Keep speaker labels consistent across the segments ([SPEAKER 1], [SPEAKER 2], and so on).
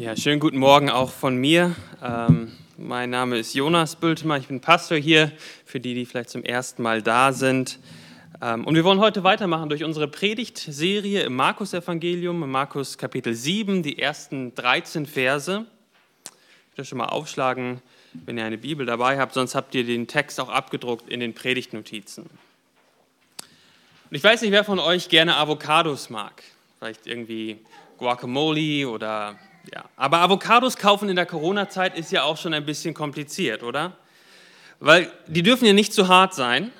[SPEAKER 1] Ja, schönen guten Morgen auch von mir. Ähm, mein Name ist Jonas Bültemer, ich bin Pastor hier, für die, die vielleicht zum ersten Mal da sind. Ähm, und wir wollen heute weitermachen durch unsere Predigtserie im Markus-Evangelium, im Markus Kapitel 7, die ersten 13 Verse. Ich will schon mal aufschlagen, wenn ihr eine Bibel dabei habt, sonst habt ihr den Text auch abgedruckt in den Predigtnotizen. Und ich weiß nicht, wer von euch gerne Avocados mag. Vielleicht irgendwie Guacamole oder ja, aber Avocados kaufen in der Corona-Zeit ist ja auch schon ein bisschen kompliziert, oder? Weil die dürfen ja nicht zu hart sein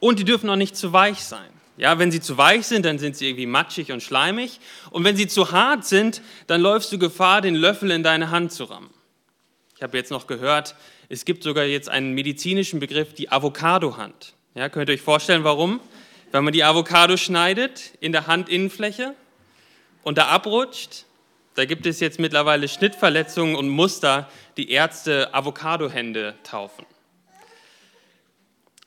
[SPEAKER 1] und die dürfen auch nicht zu weich sein. Ja, wenn sie zu weich sind, dann sind sie irgendwie matschig und schleimig. Und wenn sie zu hart sind, dann läufst du Gefahr, den Löffel in deine Hand zu rammen. Ich habe jetzt noch gehört, es gibt sogar jetzt einen medizinischen Begriff, die Avocado-Hand. Ja, könnt ihr euch vorstellen, warum? Wenn man die Avocado schneidet in der Handinnenfläche und da abrutscht, da gibt es jetzt mittlerweile Schnittverletzungen und Muster, die Ärzte Avocado-Hände taufen.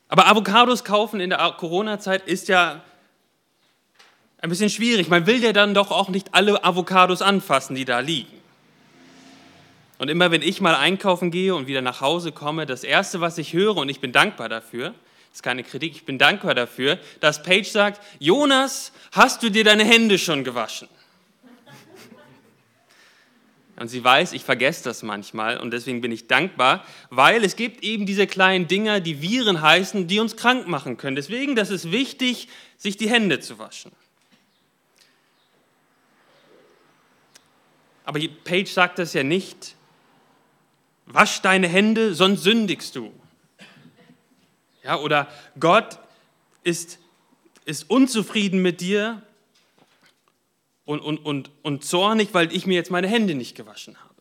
[SPEAKER 1] Aber Avocados kaufen in der Corona-Zeit ist ja ein bisschen schwierig. Man will ja dann doch auch nicht alle Avocados anfassen, die da liegen. Und immer wenn ich mal einkaufen gehe und wieder nach Hause komme, das Erste, was ich höre, und ich bin dankbar dafür, ist keine Kritik, ich bin dankbar dafür, dass Paige sagt, Jonas, hast du dir deine Hände schon gewaschen? Und sie weiß, ich vergesse das manchmal und deswegen bin ich dankbar, weil es gibt eben diese kleinen Dinger, die Viren heißen, die uns krank machen können. Deswegen, das ist wichtig, sich die Hände zu waschen. Aber Page sagt das ja nicht, wasch deine Hände, sonst sündigst du. Ja, oder Gott ist, ist unzufrieden mit dir, und, und, und, und zornig, weil ich mir jetzt meine Hände nicht gewaschen habe.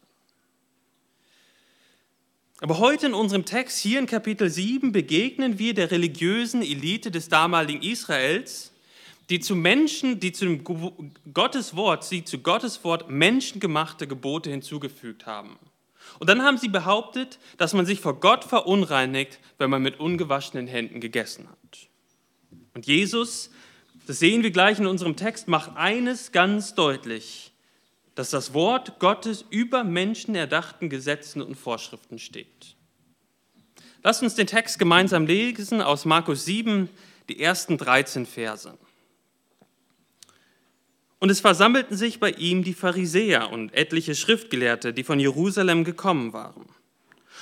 [SPEAKER 1] Aber heute in unserem Text, hier in Kapitel 7, begegnen wir der religiösen Elite des damaligen Israels, die zu Menschen, die zu Gottes Wort, die zu Gottes Wort menschengemachte Gebote hinzugefügt haben. Und dann haben sie behauptet, dass man sich vor Gott verunreinigt, wenn man mit ungewaschenen Händen gegessen hat. Und Jesus das sehen wir gleich in unserem Text, macht eines ganz deutlich, dass das Wort Gottes über menschenerdachten Gesetzen und Vorschriften steht. Lasst uns den Text gemeinsam lesen aus Markus 7, die ersten 13 Verse. Und es versammelten sich bei ihm die Pharisäer und etliche Schriftgelehrte, die von Jerusalem gekommen waren.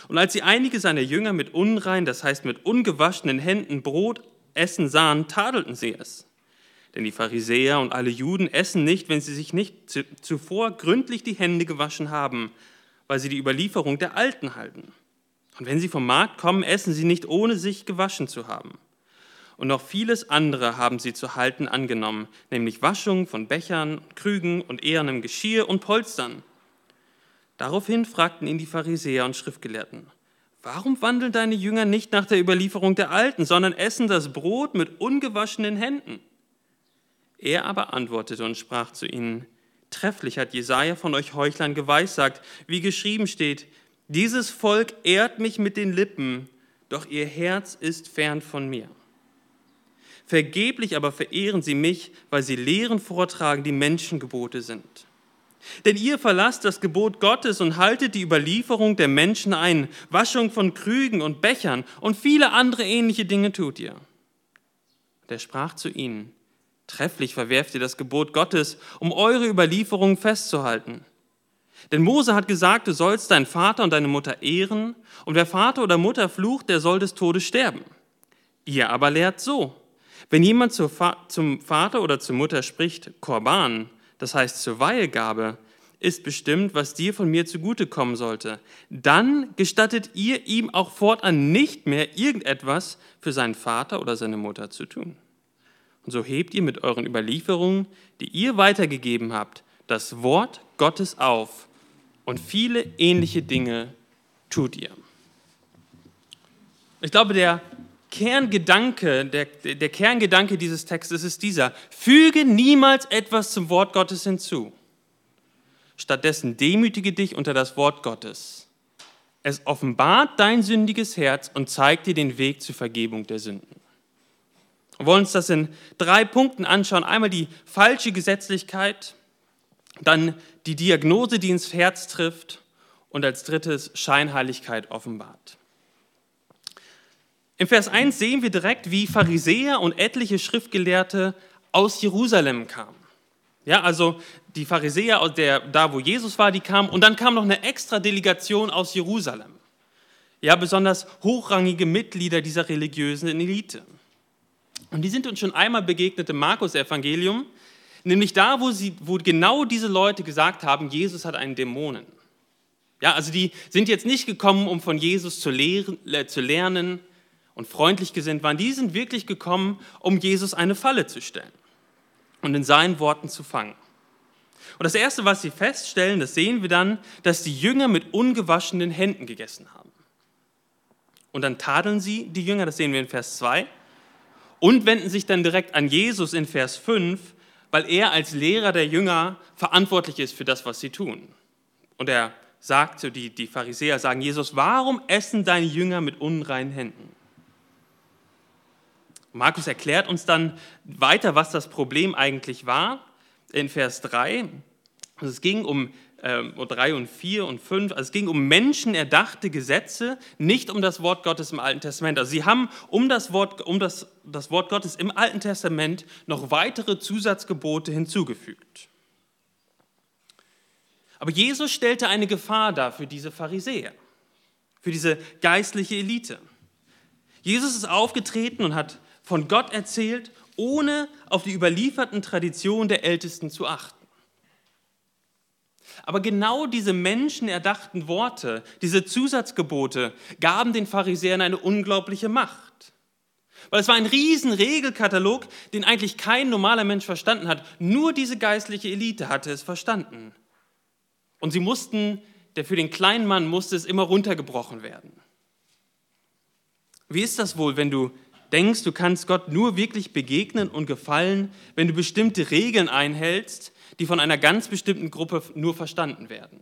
[SPEAKER 1] Und als sie einige seiner Jünger mit unrein, das heißt mit ungewaschenen Händen Brot essen sahen, tadelten sie es. Denn die Pharisäer und alle Juden essen nicht, wenn sie sich nicht zuvor gründlich die Hände gewaschen haben, weil sie die Überlieferung der Alten halten. Und wenn sie vom Markt kommen, essen sie nicht, ohne sich gewaschen zu haben. Und noch vieles andere haben sie zu halten angenommen, nämlich Waschung von Bechern, Krügen und ehernem Geschirr und Polstern. Daraufhin fragten ihn die Pharisäer und Schriftgelehrten, warum wandeln deine Jünger nicht nach der Überlieferung der Alten, sondern essen das Brot mit ungewaschenen Händen? Er aber antwortete und sprach zu ihnen, Trefflich hat Jesaja von euch Heuchlern geweissagt, wie geschrieben steht, dieses Volk ehrt mich mit den Lippen, doch ihr Herz ist fern von mir. Vergeblich aber verehren sie mich, weil sie Lehren vortragen, die Menschengebote sind. Denn ihr verlasst das Gebot Gottes und haltet die Überlieferung der Menschen ein, Waschung von Krügen und Bechern und viele andere ähnliche Dinge tut ihr. Der sprach zu ihnen, Trefflich verwerft ihr das Gebot Gottes, um eure Überlieferung festzuhalten. Denn Mose hat gesagt, du sollst deinen Vater und deine Mutter ehren, und wer Vater oder Mutter flucht, der soll des Todes sterben. Ihr aber lehrt so, wenn jemand zum Vater oder zur Mutter spricht, Korban, das heißt zur Weihegabe, ist bestimmt, was dir von mir zugutekommen sollte, dann gestattet ihr ihm auch fortan nicht mehr irgendetwas für seinen Vater oder seine Mutter zu tun. Und so hebt ihr mit euren Überlieferungen, die ihr weitergegeben habt, das Wort Gottes auf und viele ähnliche Dinge tut ihr. Ich glaube, der Kerngedanke, der, der Kerngedanke dieses Textes ist dieser, füge niemals etwas zum Wort Gottes hinzu. Stattdessen demütige dich unter das Wort Gottes. Es offenbart dein sündiges Herz und zeigt dir den Weg zur Vergebung der Sünden. Wir wollen uns das in drei Punkten anschauen. Einmal die falsche Gesetzlichkeit, Dann die Diagnose, die ins Herz trifft. Und als drittes Scheinheiligkeit offenbart. Im Vers 1 sehen wir direkt, wie Pharisäer und etliche Schriftgelehrte aus Jerusalem kamen. Ja, also die Pharisäer, der, da wo Jesus war, die kamen und dann kam noch eine extra Delegation aus Jerusalem. Ja, besonders hochrangige Mitglieder dieser religiösen Elite. Und die sind uns schon einmal begegnet im Markus-Evangelium, nämlich da, wo, sie, wo genau diese Leute gesagt haben, Jesus hat einen Dämonen. Ja, also die sind jetzt nicht gekommen, um von Jesus zu, lehren, äh, zu lernen und freundlich gesinnt waren. Die sind wirklich gekommen, um Jesus eine Falle zu stellen und in seinen Worten zu fangen. Und das Erste, was sie feststellen, das sehen wir dann, dass die Jünger mit ungewaschenen Händen gegessen haben. Und dann tadeln sie die Jünger, das sehen wir in Vers 2, und wenden sich dann direkt an Jesus in Vers 5, weil er als Lehrer der Jünger verantwortlich ist für das, was sie tun. Und er sagt, die, die Pharisäer sagen Jesus, warum essen deine Jünger mit unreinen Händen? Markus erklärt uns dann weiter, was das Problem eigentlich war in Vers 3. Also es ging um äh, 3 und 4 und 5, also es ging um menschenerdachte Gesetze, nicht um das Wort Gottes im Alten Testament. Also sie haben um das Wort, um das, das Wort Gottes im Alten Testament noch weitere Zusatzgebote hinzugefügt. Aber Jesus stellte eine Gefahr dar für diese Pharisäer, für diese geistliche Elite. Jesus ist aufgetreten und hat von Gott erzählt, ohne auf die überlieferten Traditionen der Ältesten zu achten. Aber genau diese menschenerdachten Worte, diese Zusatzgebote gaben den Pharisäern eine unglaubliche Macht. Weil es war ein riesen Regelkatalog, den eigentlich kein normaler Mensch verstanden hat. Nur diese geistliche Elite hatte es verstanden. Und sie mussten, der für den kleinen Mann musste es immer runtergebrochen werden. Wie ist das wohl, wenn du denkst, du kannst Gott nur wirklich begegnen und gefallen, wenn du bestimmte Regeln einhältst, die von einer ganz bestimmten Gruppe nur verstanden werden?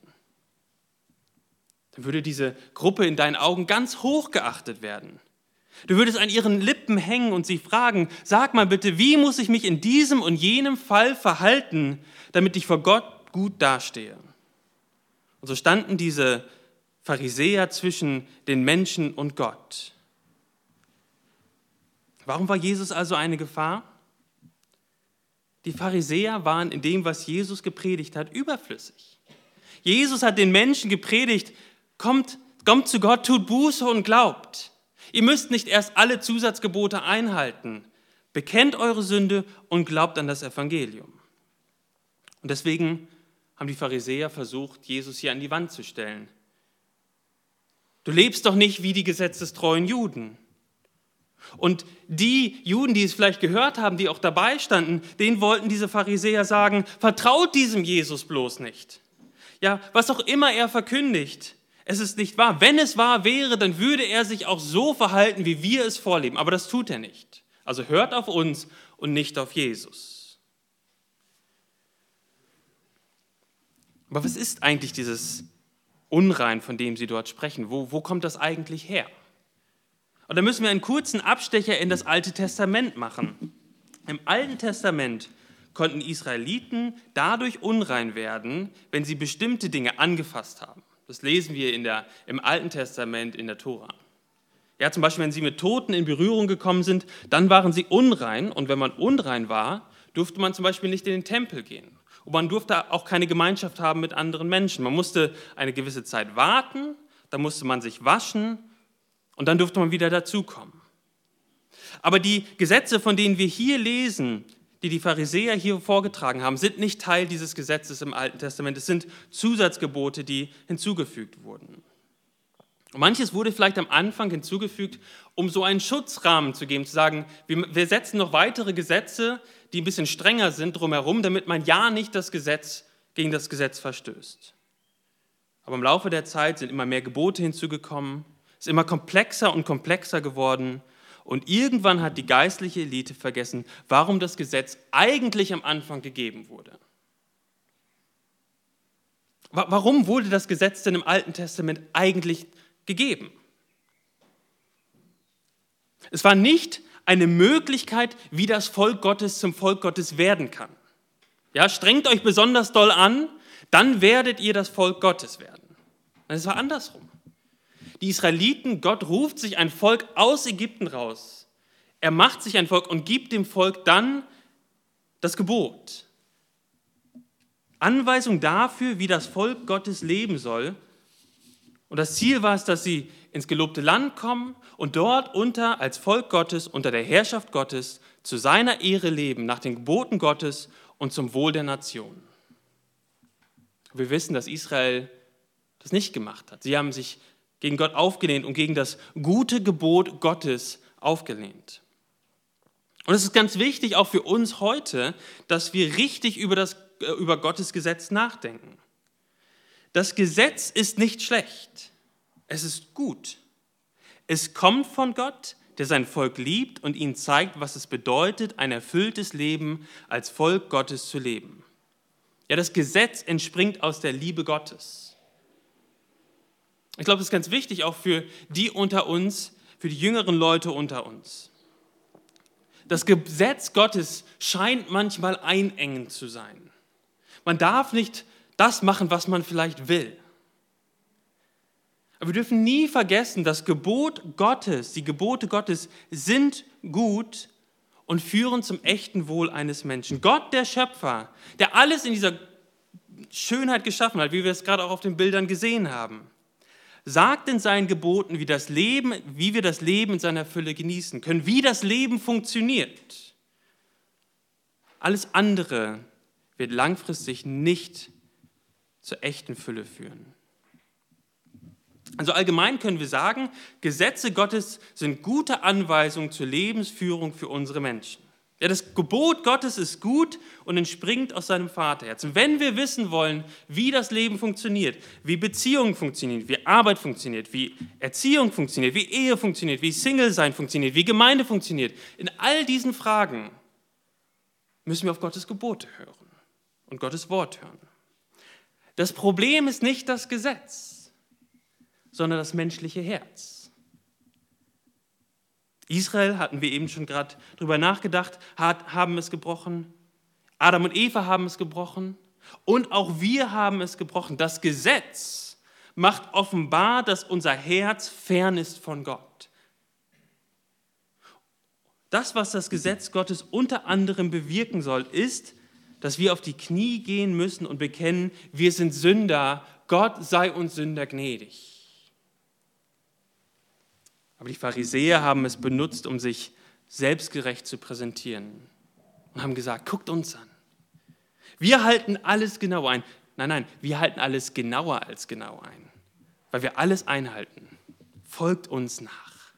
[SPEAKER 1] Dann würde diese Gruppe in deinen Augen ganz hoch geachtet werden. Du würdest an ihren Lippen hängen und sie fragen, sag mal bitte, wie muss ich mich in diesem und jenem Fall verhalten, damit ich vor Gott gut dastehe? Und so standen diese Pharisäer zwischen den Menschen und Gott. Warum war Jesus also eine Gefahr? Die Pharisäer waren in dem, was Jesus gepredigt hat, überflüssig. Jesus hat den Menschen gepredigt, kommt, kommt zu Gott, tut Buße und glaubt. Ihr müsst nicht erst alle Zusatzgebote einhalten. Bekennt eure Sünde und glaubt an das Evangelium. Und deswegen haben die Pharisäer versucht, Jesus hier an die Wand zu stellen. Du lebst doch nicht wie die gesetzestreuen Juden. Und die Juden, die es vielleicht gehört haben, die auch dabei standen, denen wollten diese Pharisäer sagen, vertraut diesem Jesus bloß nicht. Ja, was auch immer er verkündigt, es ist nicht wahr. Wenn es wahr wäre, dann würde er sich auch so verhalten, wie wir es vorleben. Aber das tut er nicht. Also hört auf uns und nicht auf Jesus. Aber was ist eigentlich dieses Unrein, von dem Sie dort sprechen? Wo, wo kommt das eigentlich her? Und da müssen wir einen kurzen Abstecher in das Alte Testament machen. Im Alten Testament konnten Israeliten dadurch unrein werden, wenn sie bestimmte Dinge angefasst haben. Das lesen wir in der, im Alten Testament in der Tora. Ja, zum Beispiel, wenn sie mit Toten in Berührung gekommen sind, dann waren sie unrein. Und wenn man unrein war, durfte man zum Beispiel nicht in den Tempel gehen. Und man durfte auch keine Gemeinschaft haben mit anderen Menschen. Man musste eine gewisse Zeit warten, dann musste man sich waschen und dann durfte man wieder dazukommen. Aber die Gesetze, von denen wir hier lesen, die die Pharisäer hier vorgetragen haben, sind nicht Teil dieses Gesetzes im Alten Testament. Es sind Zusatzgebote, die hinzugefügt wurden. Und manches wurde vielleicht am Anfang hinzugefügt, um so einen Schutzrahmen zu geben, zu sagen, wir, setzen noch weitere Gesetze, die ein bisschen strenger sind drumherum, damit man ja nicht das Gesetz gegen das Gesetz verstößt. Aber im Laufe der Zeit sind immer mehr Gebote hinzugekommen, ist immer komplexer und komplexer geworden und irgendwann hat die geistliche Elite vergessen, warum das Gesetz eigentlich am Anfang gegeben wurde. Warum wurde das Gesetz denn im Alten Testament eigentlich gegeben? Es war nicht eine Möglichkeit, wie das Volk Gottes zum Volk Gottes werden kann. Ja, strengt euch besonders doll an, dann werdet ihr das Volk Gottes werden. Es war andersrum. Die Israeliten, Gott ruft sich ein Volk aus Ägypten raus. Er macht sich ein Volk und gibt dem Volk dann das Gebot. Anweisung dafür, wie das Volk Gottes leben soll. Und das Ziel war es, dass sie ins gelobte Land kommen und dort unter, als Volk Gottes, unter der Herrschaft Gottes, zu seiner Ehre leben, nach den Geboten Gottes und zum Wohl der Nation. Wir wissen, dass Israel das nicht gemacht hat. Sie haben sich gegen Gott aufgelehnt und gegen das gute Gebot Gottes aufgelehnt. Und es ist ganz wichtig, auch für uns heute, dass wir richtig über, das, äh, über Gottes Gesetz nachdenken. Das Gesetz ist nicht schlecht, es ist gut. Es kommt von Gott, der sein Volk liebt und ihnen zeigt, was es bedeutet, ein erfülltes Leben als Volk Gottes zu leben. Ja, das Gesetz entspringt aus der Liebe Gottes. Ich glaube, das ist ganz wichtig auch für die unter uns, für die jüngeren Leute unter uns. Das Gesetz Gottes scheint manchmal einengend zu sein. Man darf nicht das machen, was man vielleicht will. Aber wir dürfen nie vergessen, das Gebot Gottes, die Gebote Gottes sind gut und führen zum echten Wohl eines Menschen. Gott, der Schöpfer, der alles in dieser Schönheit geschaffen hat, wie wir es gerade auch auf den Bildern gesehen haben, sagt in seinen Geboten, wie, das Leben, wie wir das Leben in seiner Fülle genießen können, wie das Leben funktioniert. Alles andere wird langfristig nicht zur echten Fülle führen. Also allgemein können wir sagen, Gesetze Gottes sind gute Anweisungen zur Lebensführung für unsere Menschen. Ja, das Gebot Gottes ist gut und entspringt aus seinem Vaterherz. Wenn wir wissen wollen, wie das Leben funktioniert, wie Beziehungen funktionieren, wie Arbeit funktioniert, wie Erziehung funktioniert, wie Ehe funktioniert, wie Single-Sein funktioniert, wie Gemeinde funktioniert, in all diesen Fragen müssen wir auf Gottes Gebote hören und Gottes Wort hören. Das Problem ist nicht das Gesetz, sondern das menschliche Herz. Israel, hatten wir eben schon gerade drüber nachgedacht, hat, haben es gebrochen. Adam und Eva haben es gebrochen. Und auch wir haben es gebrochen. Das Gesetz macht offenbar, dass unser Herz fern ist von Gott. Das, was das Gesetz Gottes unter anderem bewirken soll, ist, dass wir auf die Knie gehen müssen und bekennen, wir sind Sünder, Gott sei uns Sünder gnädig. Aber die Pharisäer haben es benutzt, um sich selbstgerecht zu präsentieren und haben gesagt, guckt uns an. Wir halten alles genau ein. Nein, nein, wir halten alles genauer als genau ein, weil wir alles einhalten. Folgt uns nach.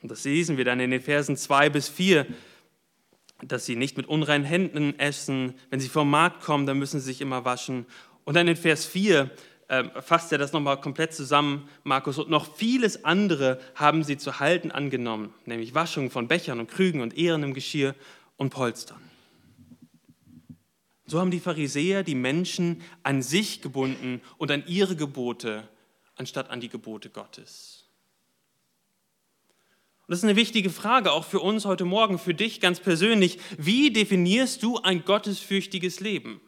[SPEAKER 1] Und das lesen wir dann in den Versen 2 bis 4, dass sie nicht mit unreinen Händen essen. Wenn sie vom Markt kommen, dann müssen sie sich immer waschen. Und dann in Vers 4 ähm, fasst er das nochmal komplett zusammen, Markus. Und noch vieles andere haben sie zu halten angenommen, nämlich Waschung von Bechern und Krügen und Ehren im Geschirr und Polstern. So haben die Pharisäer die Menschen an sich gebunden und an ihre Gebote, anstatt an die Gebote Gottes. Und das ist eine wichtige Frage, auch für uns heute Morgen, für dich ganz persönlich. Wie definierst du ein gottesfürchtiges Leben?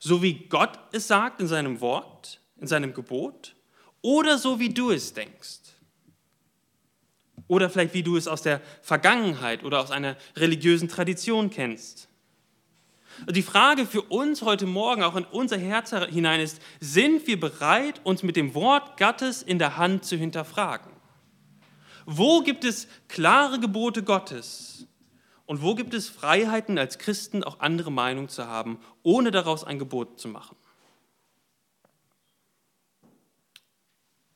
[SPEAKER 1] So wie Gott es sagt in seinem Wort, in seinem Gebot, oder so wie du es denkst. Oder vielleicht wie du es aus der Vergangenheit oder aus einer religiösen Tradition kennst. Die Frage für uns heute Morgen, auch in unser Herz hinein ist, sind wir bereit, uns mit dem Wort Gottes in der Hand zu hinterfragen? Wo gibt es klare Gebote Gottes? Und wo gibt es Freiheiten als Christen, auch andere Meinungen zu haben, ohne daraus ein Gebot zu machen?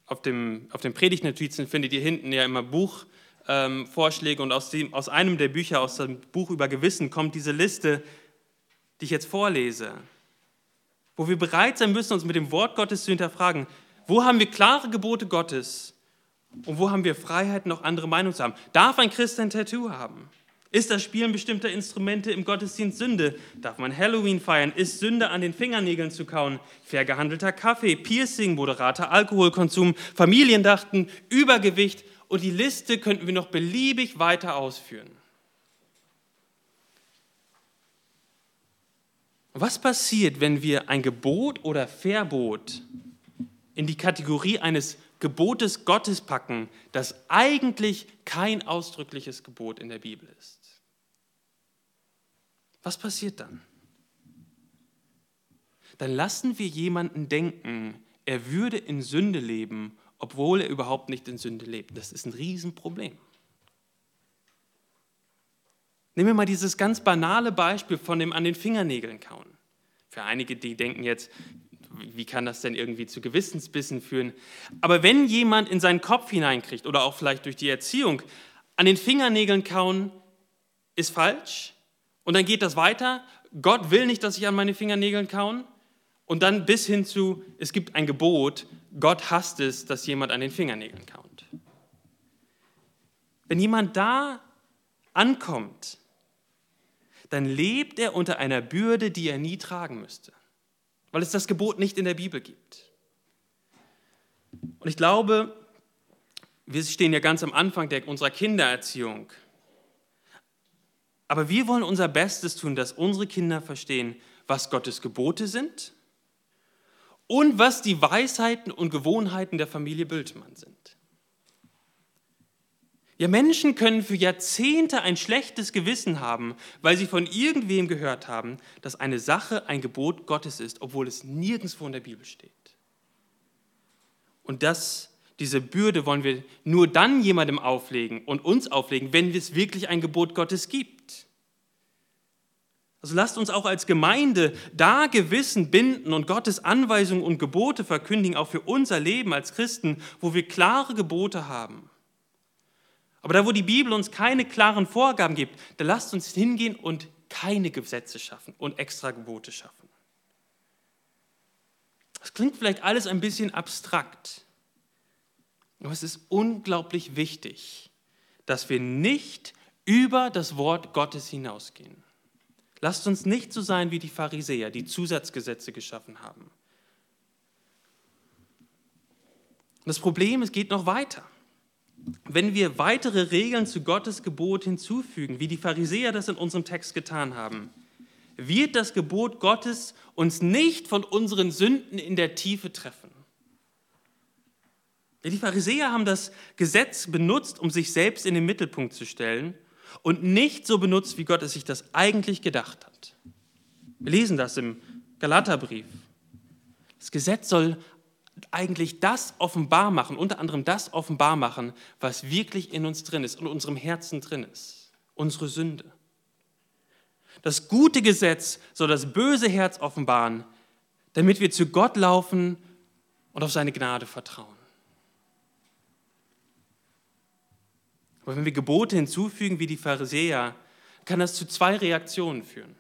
[SPEAKER 1] Auf, dem, auf den Predigtnotizen findet ihr hinten ja immer Buchvorschläge ähm, und aus, dem, aus einem der Bücher, aus dem Buch über Gewissen, kommt diese Liste, die ich jetzt vorlese, wo wir bereit sein müssen, uns mit dem Wort Gottes zu hinterfragen. Wo haben wir klare Gebote Gottes und wo haben wir Freiheiten, auch andere Meinungen zu haben? Darf ein Christ ein Tattoo haben? Ist das Spielen bestimmter Instrumente im Gottesdienst Sünde? Darf man Halloween feiern? Ist Sünde an den Fingernägeln zu kauen? Fair gehandelter Kaffee, Piercing, moderater Alkoholkonsum, Familiendachten, Übergewicht und die Liste könnten wir noch beliebig weiter ausführen. Was passiert, wenn wir ein Gebot oder Verbot in die Kategorie eines Gebotes Gottes packen, das eigentlich kein ausdrückliches Gebot in der Bibel ist? Was passiert dann? Dann lassen wir jemanden denken, er würde in Sünde leben, obwohl er überhaupt nicht in Sünde lebt. Das ist ein Riesenproblem. Nehmen wir mal dieses ganz banale Beispiel von dem an den Fingernägeln kauen. Für einige, die denken jetzt, wie kann das denn irgendwie zu Gewissensbissen führen? Aber wenn jemand in seinen Kopf hineinkriegt oder auch vielleicht durch die Erziehung, an den Fingernägeln kauen ist falsch und dann geht das weiter, Gott will nicht, dass ich an meine Fingernägeln kauen und dann bis hin zu, es gibt ein Gebot, Gott hasst es, dass jemand an den Fingernägeln kaut. Wenn jemand da ankommt, dann lebt er unter einer Bürde, die er nie tragen müsste, weil es das Gebot nicht in der Bibel gibt. Und ich glaube, wir stehen ja ganz am Anfang der, unserer Kindererziehung. Aber wir wollen unser Bestes tun, dass unsere Kinder verstehen, was Gottes Gebote sind und was die Weisheiten und Gewohnheiten der Familie Bültemann sind. Ja, Menschen können für Jahrzehnte ein schlechtes Gewissen haben, weil sie von irgendwem gehört haben, dass eine Sache ein Gebot Gottes ist, obwohl es nirgendwo in der Bibel steht. Und das, diese Bürde wollen wir nur dann jemandem auflegen und uns auflegen, wenn es wirklich ein Gebot Gottes gibt. Also lasst uns auch als Gemeinde da Gewissen binden und Gottes Anweisungen und Gebote verkündigen, auch für unser Leben als Christen, wo wir klare Gebote haben. Aber da, wo die Bibel uns keine klaren Vorgaben gibt, da lasst uns hingehen und keine Gesetze schaffen und extra Gebote schaffen. Das klingt vielleicht alles ein bisschen abstrakt, aber es ist unglaublich wichtig, dass wir nicht über das Wort Gottes hinausgehen. Lasst uns nicht so sein wie die Pharisäer, die Zusatzgesetze geschaffen haben. Das Problem, es geht noch weiter wenn wir weitere Regeln zu Gottes Gebot hinzufügen, wie die Pharisäer das in unserem Text getan haben, wird das Gebot Gottes uns nicht von unseren Sünden in der Tiefe treffen. Die Pharisäer haben das Gesetz benutzt, um sich selbst in den Mittelpunkt zu stellen und nicht so benutzt, wie Gott es sich das eigentlich gedacht hat. Wir lesen das im Galaterbrief. Das Gesetz soll eigentlich das offenbar machen, unter anderem das offenbar machen, was wirklich in uns drin ist, in unserem Herzen drin ist, unsere Sünde. Das gute Gesetz soll das böse Herz offenbaren, damit wir zu Gott laufen und auf seine Gnade vertrauen. Aber wenn wir Gebote hinzufügen wie die Pharisäer, kann das zu zwei Reaktionen führen.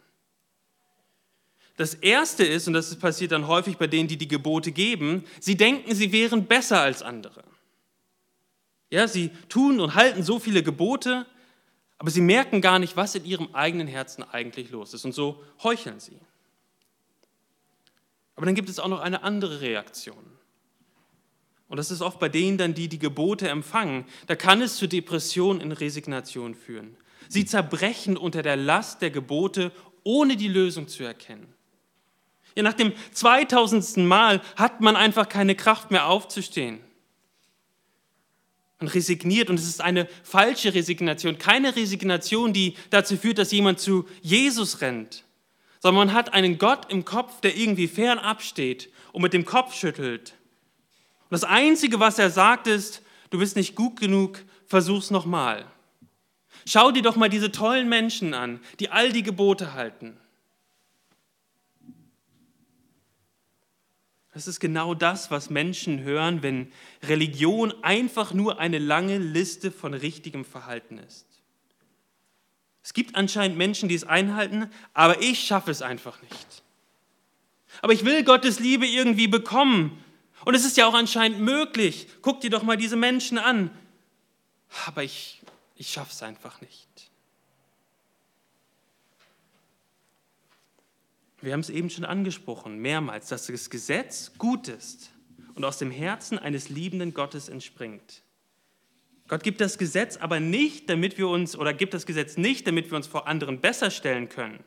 [SPEAKER 1] Das Erste ist, und das passiert dann häufig bei denen, die die Gebote geben, sie denken, sie wären besser als andere. Ja, sie tun und halten so viele Gebote, aber sie merken gar nicht, was in ihrem eigenen Herzen eigentlich los ist. Und so heucheln sie. Aber dann gibt es auch noch eine andere Reaktion. Und das ist oft bei denen dann, die die Gebote empfangen. Da kann es zu Depression und Resignation führen. Sie zerbrechen unter der Last der Gebote, ohne die Lösung zu erkennen. Ja, nach dem 2000. Mal hat man einfach keine Kraft mehr aufzustehen. Man resigniert und es ist eine falsche Resignation, keine Resignation, die dazu führt, dass jemand zu Jesus rennt, sondern man hat einen Gott im Kopf, der irgendwie fernab steht und mit dem Kopf schüttelt. Das Einzige, was er sagt, ist, du bist nicht gut genug, versuch's nochmal. Schau dir doch mal diese tollen Menschen an, die all die Gebote halten. Das ist genau das, was Menschen hören, wenn Religion einfach nur eine lange Liste von richtigem Verhalten ist. Es gibt anscheinend Menschen, die es einhalten, aber ich schaffe es einfach nicht. Aber ich will Gottes Liebe irgendwie bekommen. Und es ist ja auch anscheinend möglich. Guck dir doch mal diese Menschen an. Aber ich, ich schaffe es einfach nicht. Wir haben es eben schon angesprochen, mehrmals, dass das Gesetz gut ist und aus dem Herzen eines liebenden Gottes entspringt. Gott gibt das Gesetz aber nicht, damit wir uns, oder gibt das Gesetz nicht, damit wir uns vor anderen besser stellen können.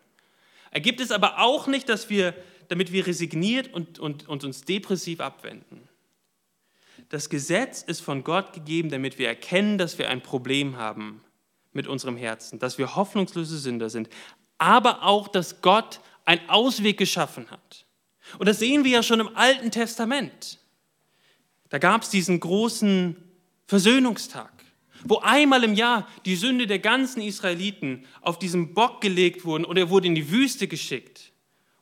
[SPEAKER 1] Er gibt es aber auch nicht, dass wir, damit wir resigniert und, und, und uns depressiv abwenden. Das Gesetz ist von Gott gegeben, damit wir erkennen, dass wir ein Problem haben mit unserem Herzen, dass wir hoffnungslose Sünder sind, aber auch, dass Gott einen Ausweg geschaffen hat. Und das sehen wir ja schon im Alten Testament. Da gab es diesen großen Versöhnungstag, wo einmal im Jahr die Sünde der ganzen Israeliten auf diesen Bock gelegt wurden und er wurde in die Wüste geschickt,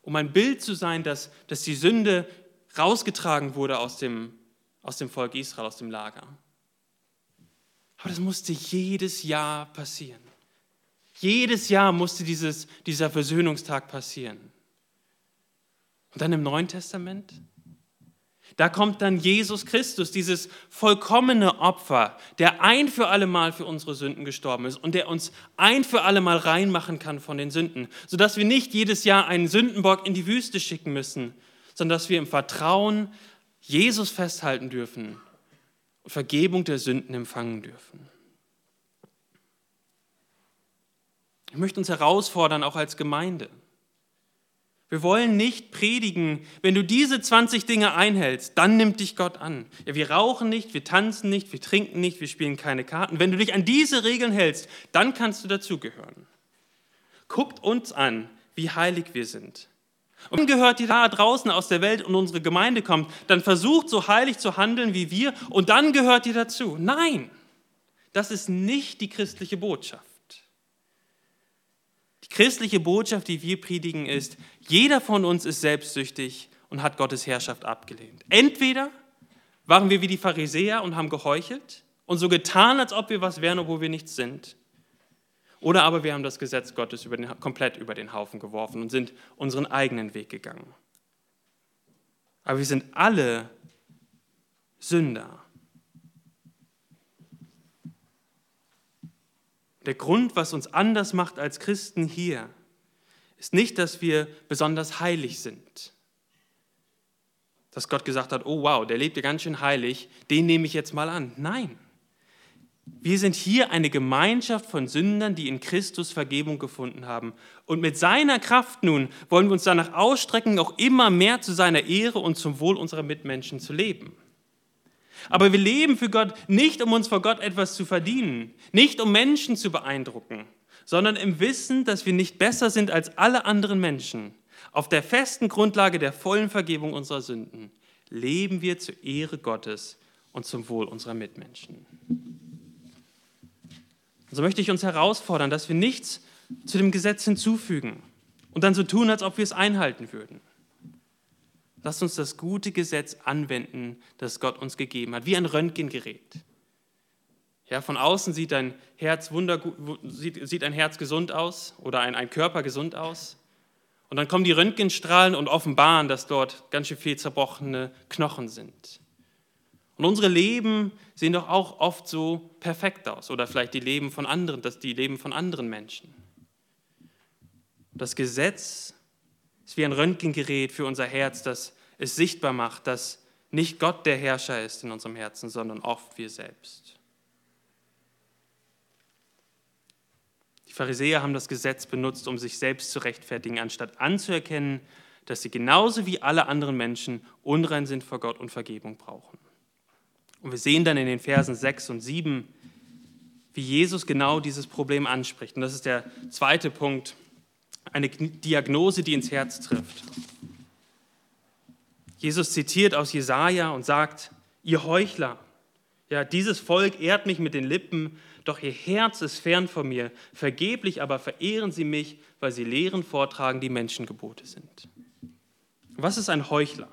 [SPEAKER 1] um ein Bild zu sein, dass, dass die Sünde rausgetragen wurde aus dem, aus dem Volk Israel, aus dem Lager. Aber das musste jedes Jahr passieren. Jedes Jahr musste dieses, dieser Versöhnungstag passieren. Und dann im Neuen Testament? Da kommt dann Jesus Christus, dieses vollkommene Opfer, der ein für alle Mal für unsere Sünden gestorben ist und der uns ein für alle Mal reinmachen kann von den Sünden, sodass wir nicht jedes Jahr einen Sündenbock in die Wüste schicken müssen, sondern dass wir im Vertrauen Jesus festhalten dürfen und Vergebung der Sünden empfangen dürfen. Ich möchte uns herausfordern, auch als Gemeinde. Wir wollen nicht predigen, wenn du diese 20 Dinge einhältst, dann nimmt dich Gott an. Ja, wir rauchen nicht, wir tanzen nicht, wir trinken nicht, wir spielen keine Karten. Wenn du dich an diese Regeln hältst, dann kannst du dazugehören. Guckt uns an, wie heilig wir sind. Und wenn gehört, die da draußen aus der Welt und unsere Gemeinde kommt, dann versucht so heilig zu handeln wie wir und dann gehört ihr dazu. Nein, das ist nicht die christliche Botschaft. Christliche Botschaft, die wir predigen, ist, jeder von uns ist selbstsüchtig und hat Gottes Herrschaft abgelehnt. Entweder waren wir wie die Pharisäer und haben geheuchelt und so getan, als ob wir was wären, obwohl wir nichts sind. Oder aber wir haben das Gesetz Gottes über den, komplett über den Haufen geworfen und sind unseren eigenen Weg gegangen. Aber wir sind alle Sünder. Der Grund, was uns anders macht als Christen hier, ist nicht, dass wir besonders heilig sind. Dass Gott gesagt hat, oh wow, der lebt ja ganz schön heilig, den nehme ich jetzt mal an. Nein. Wir sind hier eine Gemeinschaft von Sündern, die in Christus Vergebung gefunden haben. Und mit seiner Kraft nun wollen wir uns danach ausstrecken, auch immer mehr zu seiner Ehre und zum Wohl unserer Mitmenschen zu leben. Aber wir leben für Gott nicht, um uns vor Gott etwas zu verdienen, nicht um Menschen zu beeindrucken, sondern im Wissen, dass wir nicht besser sind als alle anderen Menschen. Auf der festen Grundlage der vollen Vergebung unserer Sünden leben wir zur Ehre Gottes und zum Wohl unserer Mitmenschen. Und so möchte ich uns herausfordern, dass wir nichts zu dem Gesetz hinzufügen und dann so tun, als ob wir es einhalten würden. Lasst uns das gute Gesetz anwenden, das Gott uns gegeben hat, wie ein Röntgengerät. Ja, von außen sieht ein Herz sieht, sieht ein Herz gesund aus oder ein, ein Körper gesund aus. Und dann kommen die Röntgenstrahlen und offenbaren, dass dort ganz schön viel zerbrochene Knochen sind. Und unsere Leben sehen doch auch oft so perfekt aus oder vielleicht die Leben von anderen, das die Leben von anderen Menschen. Das Gesetz ist wie ein Röntgengerät für unser Herz, das es sichtbar macht, dass nicht Gott der Herrscher ist in unserem Herzen, sondern oft wir selbst. Die Pharisäer haben das Gesetz benutzt, um sich selbst zu rechtfertigen, anstatt anzuerkennen, dass sie genauso wie alle anderen Menschen unrein sind vor Gott und Vergebung brauchen. Und wir sehen dann in den Versen 6 und 7, wie Jesus genau dieses Problem anspricht. Und das ist der zweite Punkt, eine Diagnose, die ins Herz trifft. Jesus zitiert aus Jesaja und sagt: Ihr Heuchler, ja, dieses Volk ehrt mich mit den Lippen, doch ihr Herz ist fern von mir. Vergeblich aber verehren sie mich, weil sie Lehren vortragen, die Menschengebote sind. Was ist ein Heuchler?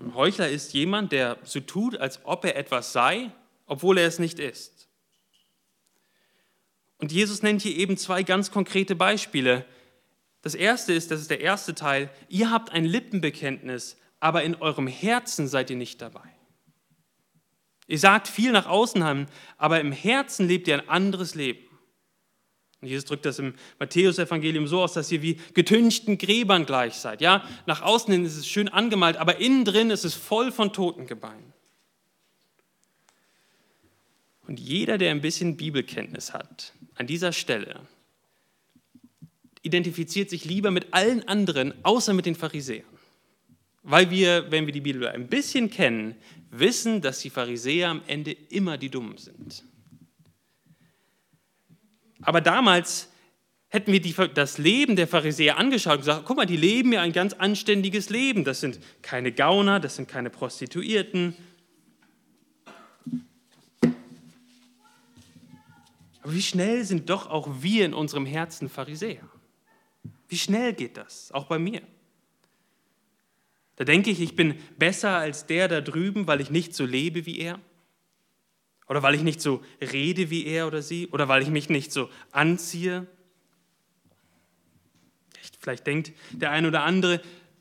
[SPEAKER 1] Ein Heuchler ist jemand, der so tut, als ob er etwas sei, obwohl er es nicht ist. Und Jesus nennt hier eben zwei ganz konkrete Beispiele. Das erste ist, das ist der erste Teil, ihr habt ein Lippenbekenntnis, aber in eurem Herzen seid ihr nicht dabei. Ihr sagt viel nach außen hin, aber im Herzen lebt ihr ein anderes Leben. Und Jesus drückt das im Matthäusevangelium so aus, dass ihr wie getünchten Gräbern gleich seid. Ja, nach außen hin ist es schön angemalt, aber innen drin ist es voll von Totengebeinen. Und jeder, der ein bisschen Bibelkenntnis hat, an dieser Stelle, identifiziert sich lieber mit allen anderen, außer mit den Pharisäern. Weil wir, wenn wir die Bibel ein bisschen kennen, wissen, dass die Pharisäer am Ende immer die Dummen sind. Aber damals hätten wir die, das Leben der Pharisäer angeschaut und gesagt, guck mal, die leben ja ein ganz anständiges Leben. Das sind keine Gauner, das sind keine Prostituierten. Aber wie schnell sind doch auch wir in unserem Herzen Pharisäer? Wie schnell geht das, auch bei mir? Da denke ich, ich bin besser als der da drüben, weil ich nicht so lebe wie er. Oder weil ich nicht so rede wie er oder sie. Oder weil ich mich nicht so anziehe. Vielleicht denkt der eine oder andere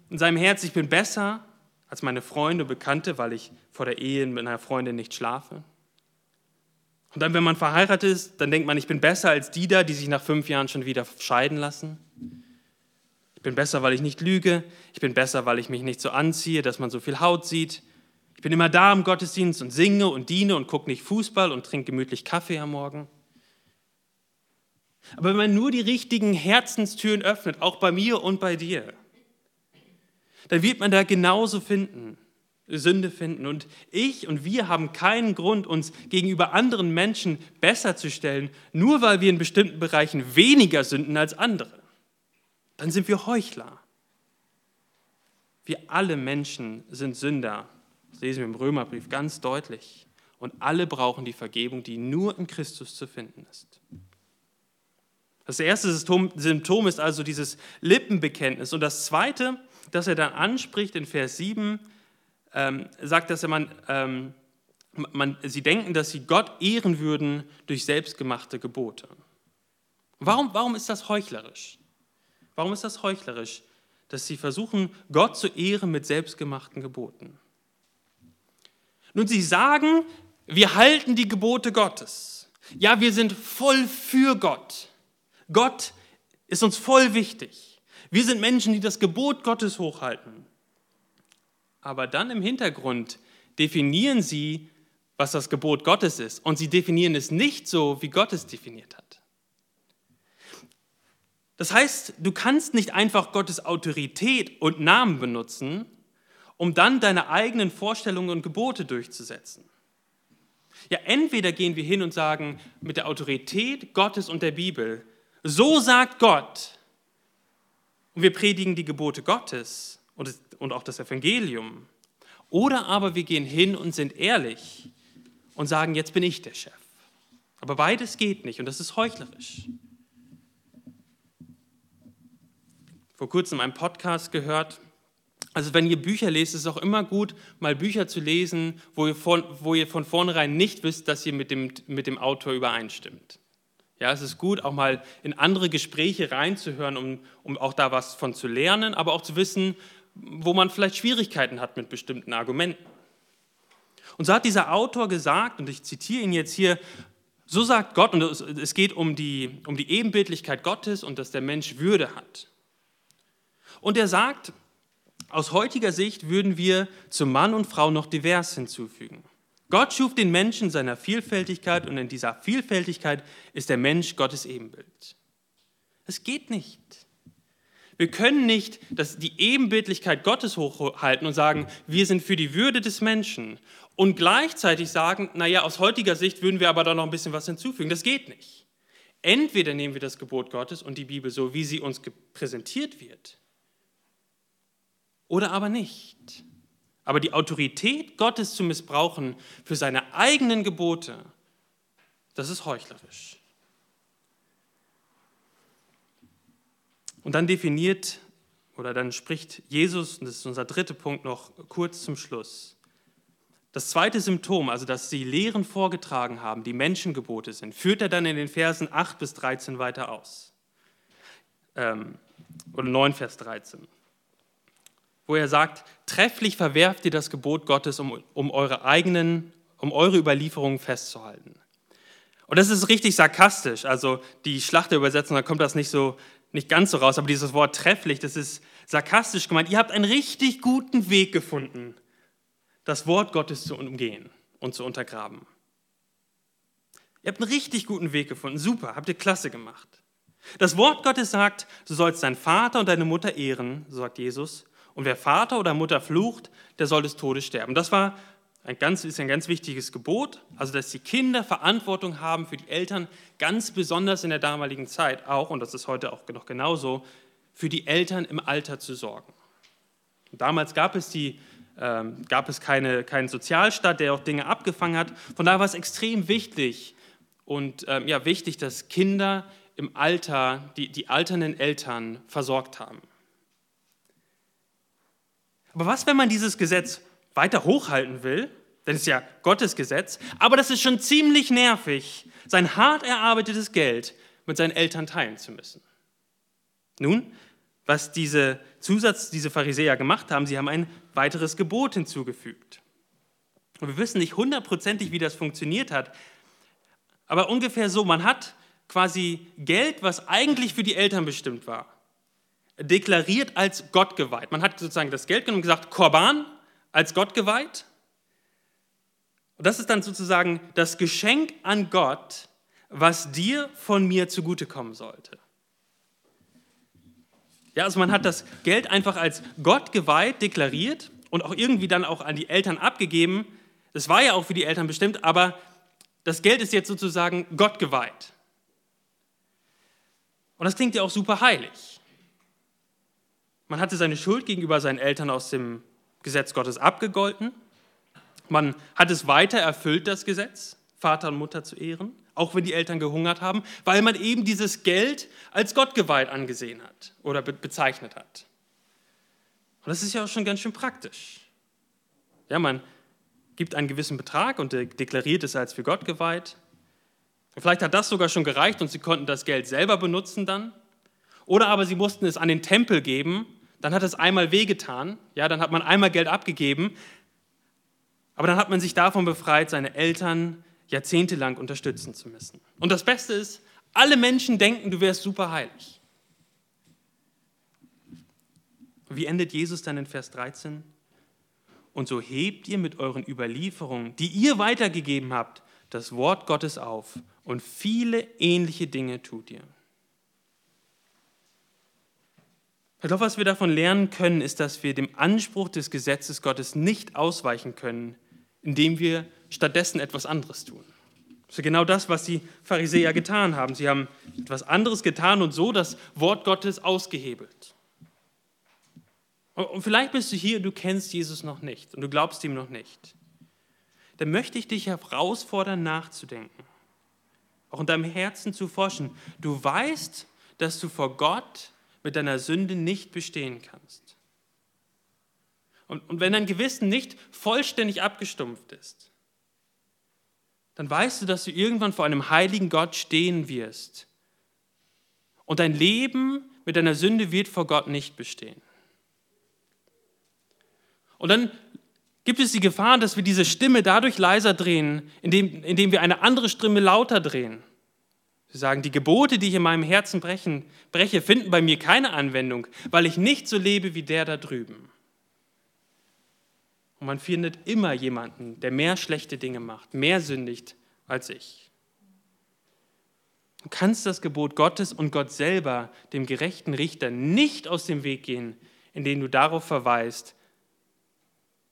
[SPEAKER 1] in seinem Herz, ich bin besser als meine Freunde und Bekannte, weil ich vor der Ehe mit einer Freundin nicht schlafe. Und dann, wenn man verheiratet ist, dann denkt man, ich bin besser als die da, die sich nach fünf Jahren schon wieder scheiden lassen bin besser, weil ich nicht lüge. Ich bin besser, weil ich mich nicht so anziehe, dass man so viel Haut sieht. Ich bin immer da im Gottesdienst und singe und diene und gucke nicht Fußball und trinke gemütlich Kaffee am Morgen. Aber wenn man nur die richtigen Herzenstüren öffnet, auch bei mir und bei dir, dann wird man da genauso finden, Sünde finden. Und ich und wir haben keinen Grund, uns gegenüber anderen Menschen besser zu stellen, nur weil wir in bestimmten Bereichen weniger sünden als andere dann sind wir Heuchler. Wir alle Menschen sind Sünder. Das lesen wir im Römerbrief ganz deutlich. Und alle brauchen die Vergebung, die nur in Christus zu finden ist. Das erste Symptom ist also dieses Lippenbekenntnis. Und das zweite, das er dann anspricht in Vers 7, ähm, sagt, dass man, ähm, man, sie denken, dass sie Gott ehren würden durch selbstgemachte Gebote. Warum, warum ist das heuchlerisch? Warum ist das heuchlerisch? Dass sie versuchen, Gott zu ehren mit selbstgemachten Geboten. Nun, sie sagen, wir halten die Gebote Gottes. Ja, wir sind voll für Gott. Gott ist uns voll wichtig. Wir sind Menschen, die das Gebot Gottes hochhalten. Aber dann im Hintergrund definieren sie, was das Gebot Gottes ist. Und sie definieren es nicht so, wie Gott es definiert hat. Das heißt, du kannst nicht einfach Gottes Autorität und Namen benutzen, um dann deine eigenen Vorstellungen und Gebote durchzusetzen. Ja, entweder gehen wir hin und sagen, mit der Autorität Gottes und der Bibel, so sagt Gott, und wir predigen die Gebote Gottes und auch das Evangelium. Oder aber wir gehen hin und sind ehrlich und sagen, jetzt bin ich der Chef. Aber beides geht nicht und das ist heuchlerisch. vor kurzem einen Podcast gehört. Also wenn ihr Bücher lest, ist es auch immer gut, mal Bücher zu lesen, wo ihr von, wo ihr von vornherein nicht wisst, dass ihr mit dem, mit dem Autor übereinstimmt. Ja, es ist gut, auch mal in andere Gespräche reinzuhören, um, um auch da was von zu lernen, aber auch zu wissen, wo man vielleicht Schwierigkeiten hat mit bestimmten Argumenten. Und so hat dieser Autor gesagt, und ich zitiere ihn jetzt hier, so sagt Gott, und es geht um die, um die Ebenbildlichkeit Gottes und dass der Mensch Würde hat. Und er sagt, aus heutiger Sicht würden wir zu Mann und Frau noch divers hinzufügen. Gott schuf den Menschen seiner Vielfältigkeit und in dieser Vielfältigkeit ist der Mensch Gottes Ebenbild. Es geht nicht. Wir können nicht das, die Ebenbildlichkeit Gottes hochhalten und sagen, wir sind für die Würde des Menschen und gleichzeitig sagen, naja, aus heutiger Sicht würden wir aber da noch ein bisschen was hinzufügen. Das geht nicht. Entweder nehmen wir das Gebot Gottes und die Bibel so, wie sie uns präsentiert wird, oder aber nicht. Aber die Autorität Gottes zu missbrauchen für seine eigenen Gebote, das ist heuchlerisch. Und dann definiert oder dann spricht Jesus, und das ist unser dritter Punkt noch kurz zum Schluss. Das zweite Symptom, also dass sie Lehren vorgetragen haben, die Menschengebote sind, führt er dann in den Versen 8 bis 13 weiter aus. Ähm, oder 9 Vers 13 wo er sagt, trefflich verwerft ihr das Gebot Gottes, um, um eure eigenen, um eure Überlieferungen festzuhalten. Und das ist richtig sarkastisch, also die Schlachterübersetzung, da kommt das nicht so, nicht ganz so raus, aber dieses Wort trefflich, das ist sarkastisch gemeint. Ihr habt einen richtig guten Weg gefunden, das Wort Gottes zu umgehen und zu untergraben. Ihr habt einen richtig guten Weg gefunden, super, habt ihr klasse gemacht. Das Wort Gottes sagt, du sollst deinen Vater und deine Mutter ehren, sagt Jesus. Und wer Vater oder Mutter flucht, der soll des Todes sterben. Das war ein ganz, ist ein ganz wichtiges Gebot, also dass die Kinder Verantwortung haben für die Eltern, ganz besonders in der damaligen Zeit auch, und das ist heute auch noch genauso, für die Eltern im Alter zu sorgen. Damals gab es, die, ähm, gab es keine, keinen Sozialstaat, der auch Dinge abgefangen hat. Von daher war es extrem wichtig und ähm, ja, wichtig, dass Kinder im Alter die, die alternden Eltern versorgt haben. Aber was, wenn man dieses Gesetz weiter hochhalten will? Denn es ist ja Gottes Gesetz. Aber das ist schon ziemlich nervig, sein hart erarbeitetes Geld mit seinen Eltern teilen zu müssen. Nun, was diese Zusatz, diese Pharisäer gemacht haben, sie haben ein weiteres Gebot hinzugefügt. Und wir wissen nicht hundertprozentig, wie das funktioniert hat, aber ungefähr so, man hat quasi Geld, was eigentlich für die Eltern bestimmt war, deklariert als Gott geweiht. Man hat sozusagen das Geld genommen und gesagt, Korban als Gott geweiht. Und das ist dann sozusagen das Geschenk an Gott, was dir von mir zugutekommen sollte. Ja, also man hat das Geld einfach als Gott geweiht deklariert und auch irgendwie dann auch an die Eltern abgegeben. Das war ja auch für die Eltern bestimmt, aber das Geld ist jetzt sozusagen Gott geweiht. Und das klingt ja auch super heilig. Man hatte seine Schuld gegenüber seinen Eltern aus dem Gesetz Gottes abgegolten. Man hat es weiter erfüllt, das Gesetz, Vater und Mutter zu ehren, auch wenn die Eltern gehungert haben, weil man eben dieses Geld als Gott geweiht angesehen hat oder be bezeichnet hat. Und das ist ja auch schon ganz schön praktisch. Ja, man gibt einen gewissen Betrag und deklariert es als für Gott geweiht. Vielleicht hat das sogar schon gereicht und sie konnten das Geld selber benutzen dann. Oder aber sie mussten es an den Tempel geben, dann hat es einmal wehgetan, ja, dann hat man einmal Geld abgegeben, aber dann hat man sich davon befreit, seine Eltern jahrzehntelang unterstützen zu müssen. Und das Beste ist, alle Menschen denken, du wärst super heilig. Wie endet Jesus dann in Vers 13? Und so hebt ihr mit euren Überlieferungen, die ihr weitergegeben habt, das Wort Gottes auf und viele ähnliche Dinge tut ihr. Ich glaube, was wir davon lernen können, ist, dass wir dem Anspruch des Gesetzes Gottes nicht ausweichen können, indem wir stattdessen etwas anderes tun. Das ist genau das, was die Pharisäer getan haben. Sie haben etwas anderes getan und so das Wort Gottes ausgehebelt. Und vielleicht bist du hier und du kennst Jesus noch nicht und du glaubst ihm noch nicht. Dann möchte ich dich herausfordern, nachzudenken auch in deinem Herzen zu forschen. Du weißt, dass du vor Gott mit deiner Sünde nicht bestehen kannst. Und, und wenn dein Gewissen nicht vollständig abgestumpft ist, dann weißt du, dass du irgendwann vor einem heiligen Gott stehen wirst. Und dein Leben mit deiner Sünde wird vor Gott nicht bestehen. Und dann Gibt es die Gefahr, dass wir diese Stimme dadurch leiser drehen, indem, indem wir eine andere Stimme lauter drehen? Sie sagen, die Gebote, die ich in meinem Herzen brechen, breche, finden bei mir keine Anwendung, weil ich nicht so lebe wie der da drüben. Und man findet immer jemanden, der mehr schlechte Dinge macht, mehr sündigt als ich. Du kannst das Gebot Gottes und Gott selber, dem gerechten Richter, nicht aus dem Weg gehen, indem du darauf verweist,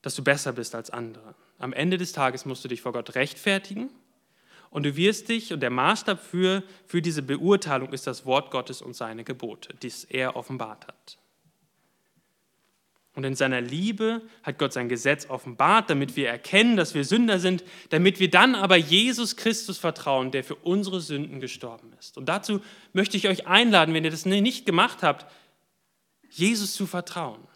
[SPEAKER 1] dass du besser bist als andere. Am Ende des Tages musst du dich vor Gott rechtfertigen und du wirst dich, und der Maßstab für, für diese Beurteilung ist das Wort Gottes und seine Gebote, die er offenbart hat. Und in seiner Liebe hat Gott sein Gesetz offenbart, damit wir erkennen, dass wir Sünder sind, damit wir dann aber Jesus Christus vertrauen, der für unsere Sünden gestorben ist. Und dazu möchte ich euch einladen, wenn ihr das nicht gemacht habt, Jesus zu vertrauen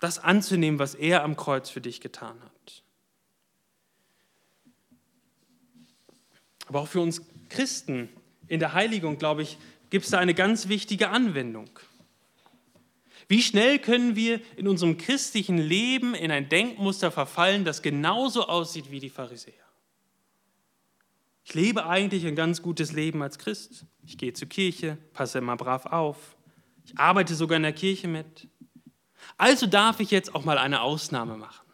[SPEAKER 1] das anzunehmen, was er am Kreuz für dich getan hat. Aber auch für uns Christen in der Heiligung, glaube ich, gibt es da eine ganz wichtige Anwendung. Wie schnell können wir in unserem christlichen Leben in ein Denkmuster verfallen, das genauso aussieht wie die Pharisäer? Ich lebe eigentlich ein ganz gutes Leben als Christ. Ich gehe zur Kirche, passe immer brav auf. Ich arbeite sogar in der Kirche mit. Also darf ich jetzt auch mal eine Ausnahme machen.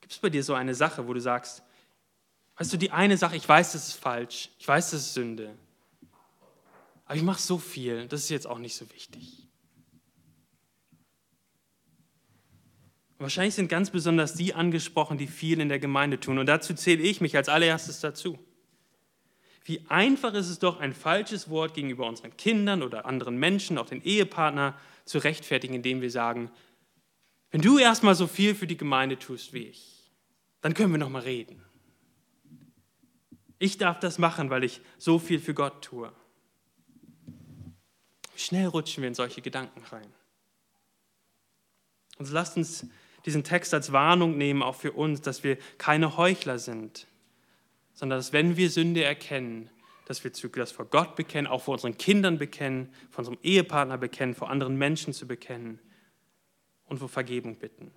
[SPEAKER 1] Gibt es bei dir so eine Sache, wo du sagst, Weißt du, die eine Sache, ich weiß, das ist falsch, ich weiß, das ist Sünde, aber ich mache so viel, das ist jetzt auch nicht so wichtig. Wahrscheinlich sind ganz besonders die angesprochen, die viel in der Gemeinde tun. Und dazu zähle ich mich als allererstes dazu. Wie einfach ist es doch, ein falsches Wort gegenüber unseren Kindern oder anderen Menschen, auch den Ehepartner, zu rechtfertigen, indem wir sagen, wenn du erstmal so viel für die Gemeinde tust wie ich, dann können wir noch mal reden. Ich darf das machen, weil ich so viel für Gott tue. Wie schnell rutschen wir in solche Gedanken rein. Und lasst uns diesen Text als Warnung nehmen, auch für uns, dass wir keine Heuchler sind, sondern dass wenn wir Sünde erkennen, dass wir das vor Gott bekennen, auch vor unseren Kindern bekennen, vor unserem Ehepartner bekennen, vor anderen Menschen zu bekennen und vor Vergebung bitten.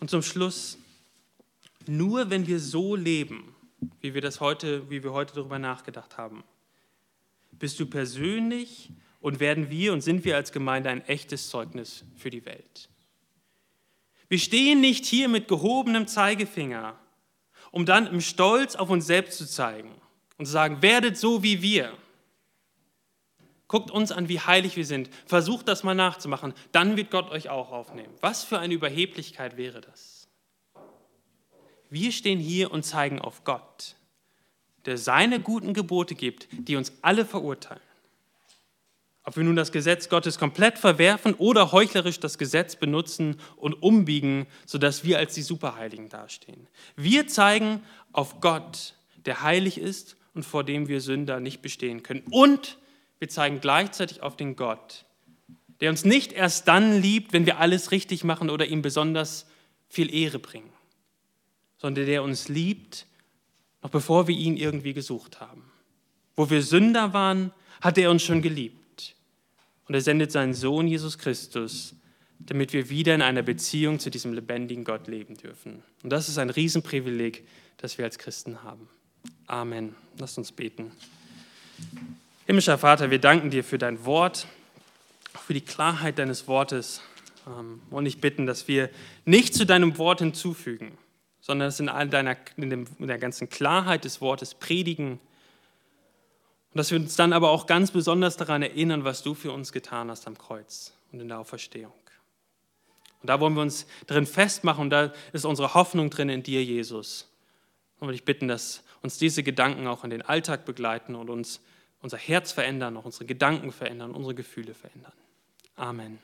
[SPEAKER 1] Und zum Schluss, nur wenn wir so leben, wie wir das heute, wie wir heute darüber nachgedacht haben, bist du persönlich und werden wir und sind wir als Gemeinde ein echtes Zeugnis für die Welt. Wir stehen nicht hier mit gehobenem Zeigefinger, um dann im Stolz auf uns selbst zu zeigen und zu sagen, werdet so wie wir. Guckt uns an, wie heilig wir sind. Versucht das mal nachzumachen. Dann wird Gott euch auch aufnehmen. Was für eine Überheblichkeit wäre das? Wir stehen hier und zeigen auf Gott, der seine guten Gebote gibt, die uns alle verurteilen. Ob wir nun das Gesetz Gottes komplett verwerfen oder heuchlerisch das Gesetz benutzen und umbiegen, sodass wir als die Superheiligen dastehen. Wir zeigen auf Gott, der heilig ist und vor dem wir Sünder nicht bestehen können. Und wir zeigen gleichzeitig auf den Gott, der uns nicht erst dann liebt, wenn wir alles richtig machen oder ihm besonders viel Ehre bringen, sondern der uns liebt, noch bevor wir ihn irgendwie gesucht haben. Wo wir Sünder waren, hat er uns schon geliebt. Und er sendet seinen Sohn Jesus Christus, damit wir wieder in einer Beziehung zu diesem lebendigen Gott leben dürfen. Und das ist ein Riesenprivileg, das wir als Christen haben. Amen. Lass uns beten. Himmlischer Vater, wir danken dir für dein Wort, für die Klarheit deines Wortes. Ähm, und ich bitten, dass wir nicht zu deinem Wort hinzufügen, sondern es in, all deiner, in der ganzen Klarheit des Wortes predigen und dass wir uns dann aber auch ganz besonders daran erinnern, was du für uns getan hast am Kreuz und in der Auferstehung. Und da wollen wir uns drin festmachen und da ist unsere Hoffnung drin in dir, Jesus. Und ich bitten, dass uns diese Gedanken auch in den Alltag begleiten und uns unser Herz verändern, auch unsere Gedanken verändern, unsere Gefühle verändern. Amen.